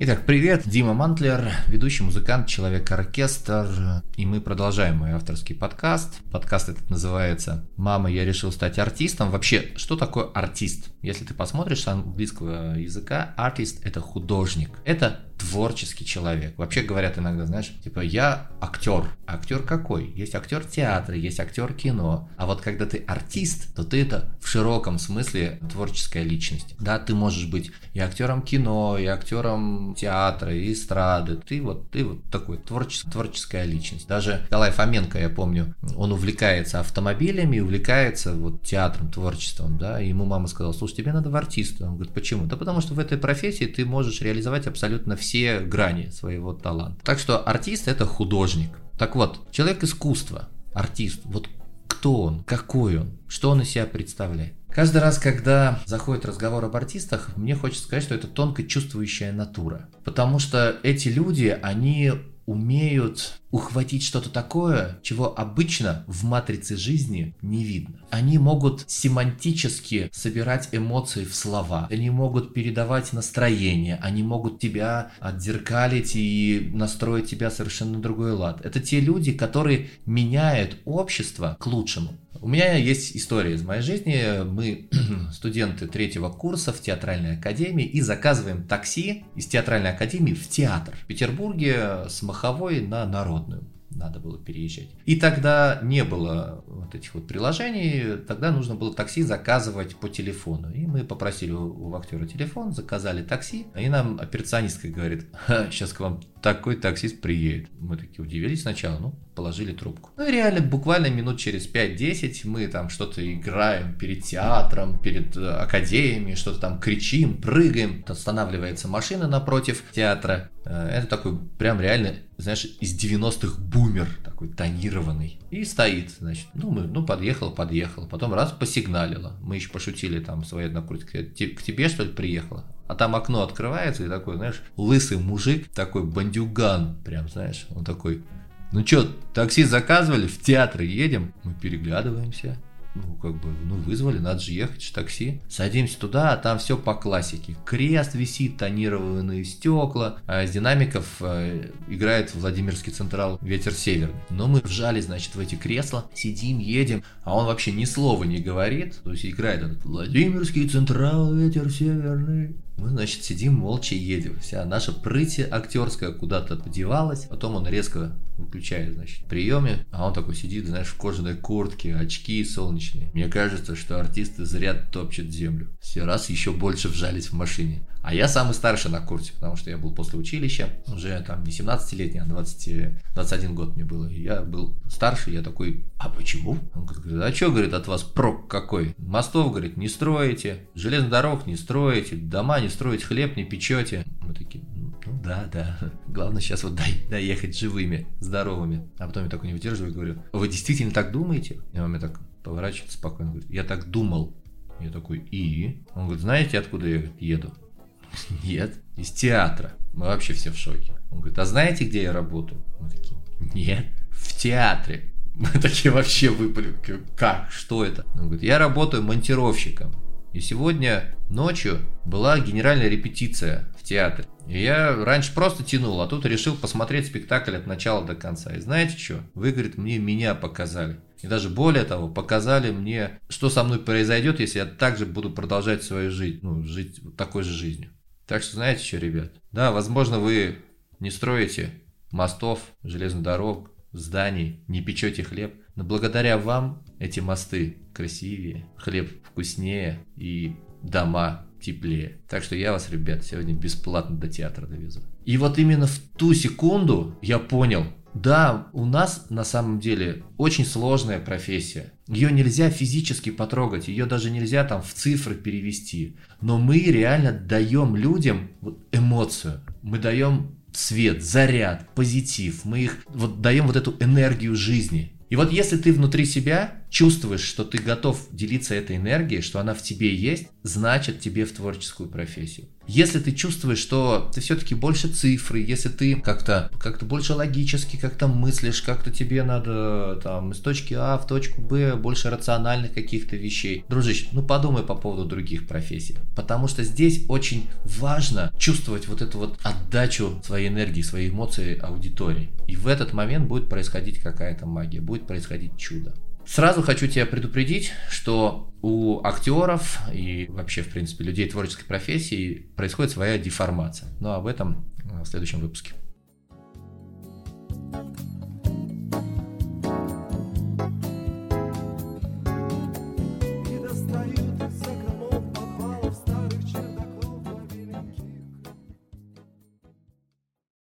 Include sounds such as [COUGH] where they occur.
Итак, привет, Дима Мантлер, ведущий музыкант, человек-оркестр, и мы продолжаем мой авторский подкаст. Подкаст этот называется «Мама, я решил стать артистом». Вообще, что такое артист? Если ты посмотришь с английского языка, артист – это художник, это творческий человек. Вообще говорят иногда, знаешь, типа я актер. Актер какой? Есть актер театра, есть актер кино. А вот когда ты артист, то ты это в широком смысле творческая личность. Да, ты можешь быть и актером кино, и актером театра, и эстрады. Ты вот, ты вот такой творческая, творческая личность. Даже Николай Фоменко, я помню, он увлекается автомобилями, увлекается вот театром, творчеством, да, ему мама сказала, слушай, тебе надо в артиста. Он говорит, почему? Да потому что в этой профессии ты можешь реализовать абсолютно все грани своего таланта. Так что артист это художник. Так вот, человек искусства, артист, вот кто он, какой он, что он из себя представляет. Каждый раз, когда заходит разговор об артистах, мне хочется сказать, что это тонко чувствующая натура. Потому что эти люди, они умеют ухватить что-то такое, чего обычно в матрице жизни не видно. Они могут семантически собирать эмоции в слова, они могут передавать настроение, они могут тебя отзеркалить и настроить тебя совершенно на другой лад. Это те люди, которые меняют общество к лучшему. У меня есть история из моей жизни. Мы [CLEARS THROAT] студенты третьего курса в театральной академии и заказываем такси из театральной академии в театр в Петербурге с Маховой на Народную надо было переезжать. И тогда не было вот этих вот приложений, тогда нужно было такси заказывать по телефону. И мы попросили у, у актера телефон, заказали такси, и нам операционистка говорит, сейчас к вам такой таксист приедет. Мы такие удивились сначала, ну, положили трубку. Ну и реально, буквально минут через 5-10 мы там что-то играем перед театром, перед э, академией, что-то там кричим, прыгаем. Останавливается машина напротив театра. Э, это такой прям реально, знаешь, из 90-х бумер, такой тонированный. И стоит, значит, ну, мы, ну, подъехал, подъехал. Потом раз посигналило. Мы еще пошутили там свои однокурсники. К тебе, что ли, приехала? А там окно открывается, и такой, знаешь, лысый мужик, такой бандюган, прям, знаешь, он такой, ну что, такси заказывали, в театр едем? Мы переглядываемся. Ну, как бы, ну, вызвали, надо же ехать в такси. Садимся туда, а там все по классике. Крест висит, тонированные стекла, а из динамиков э, играет Владимирский Централ «Ветер северный». Но мы вжали, значит, в эти кресла, сидим, едем, а он вообще ни слова не говорит. То есть играет этот «Владимирский Централ, ветер северный». Мы, значит, сидим молча едем. Вся наша прыть актерская куда-то подевалась. Потом он резко выключает, значит, приеме, а он такой сидит, знаешь, в кожаной куртке, очки солнечные. Мне кажется, что артисты зря топчут землю. Все раз еще больше вжались в машине. А я самый старший на курсе, потому что я был после училища, уже там не 17-летний, а 20, 21 год мне было. И я был старший, я такой, а почему? Он говорит, а что, говорит, от вас прок какой? Мостов, говорит, не строите, железных дорог не строите, дома не строите, хлеб не печете. Мы такие, ну да, да, главное сейчас вот доехать живыми, здоровыми. А потом я такой не выдерживаю и говорю, вы действительно так думаете? И он мне так поворачивается спокойно, говорит, я так думал. Я такой, и? Он говорит, знаете, откуда я еду? Нет, из театра. Мы вообще все в шоке. Он говорит, а знаете, где я работаю? Мы такие, нет, в театре. Мы такие вообще выпали. Как? Что это? Он говорит, я работаю монтировщиком. И сегодня ночью была генеральная репетиция в театре. И я раньше просто тянул, а тут решил посмотреть спектакль от начала до конца. И знаете что? Вы, говорит, мне меня показали. И даже более того, показали мне, что со мной произойдет, если я также буду продолжать свою жизнь, ну, жить такой же жизнью. Так что знаете что, ребят? Да, возможно, вы не строите мостов, железных дорог, зданий, не печете хлеб, но благодаря вам эти мосты красивее, хлеб вкуснее и дома теплее. Так что я вас, ребят, сегодня бесплатно до театра довезу. И вот именно в ту секунду я понял, да, у нас на самом деле очень сложная профессия. Ее нельзя физически потрогать, ее даже нельзя там в цифры перевести. Но мы реально даем людям эмоцию. Мы даем свет, заряд, позитив. Мы их вот даем вот эту энергию жизни. И вот если ты внутри себя чувствуешь, что ты готов делиться этой энергией, что она в тебе есть, значит тебе в творческую профессию. Если ты чувствуешь, что ты все-таки больше цифры, если ты как-то как больше логически как-то мыслишь, как-то тебе надо там из точки А в точку Б, больше рациональных каких-то вещей. Дружище, ну подумай по поводу других профессий. Потому что здесь очень важно чувствовать вот эту вот отдачу своей энергии, своей эмоции аудитории. И в этот момент будет происходить какая-то магия, будет происходить чудо. Сразу хочу тебя предупредить, что у актеров и вообще, в принципе, людей творческой профессии происходит своя деформация. Но об этом в следующем выпуске.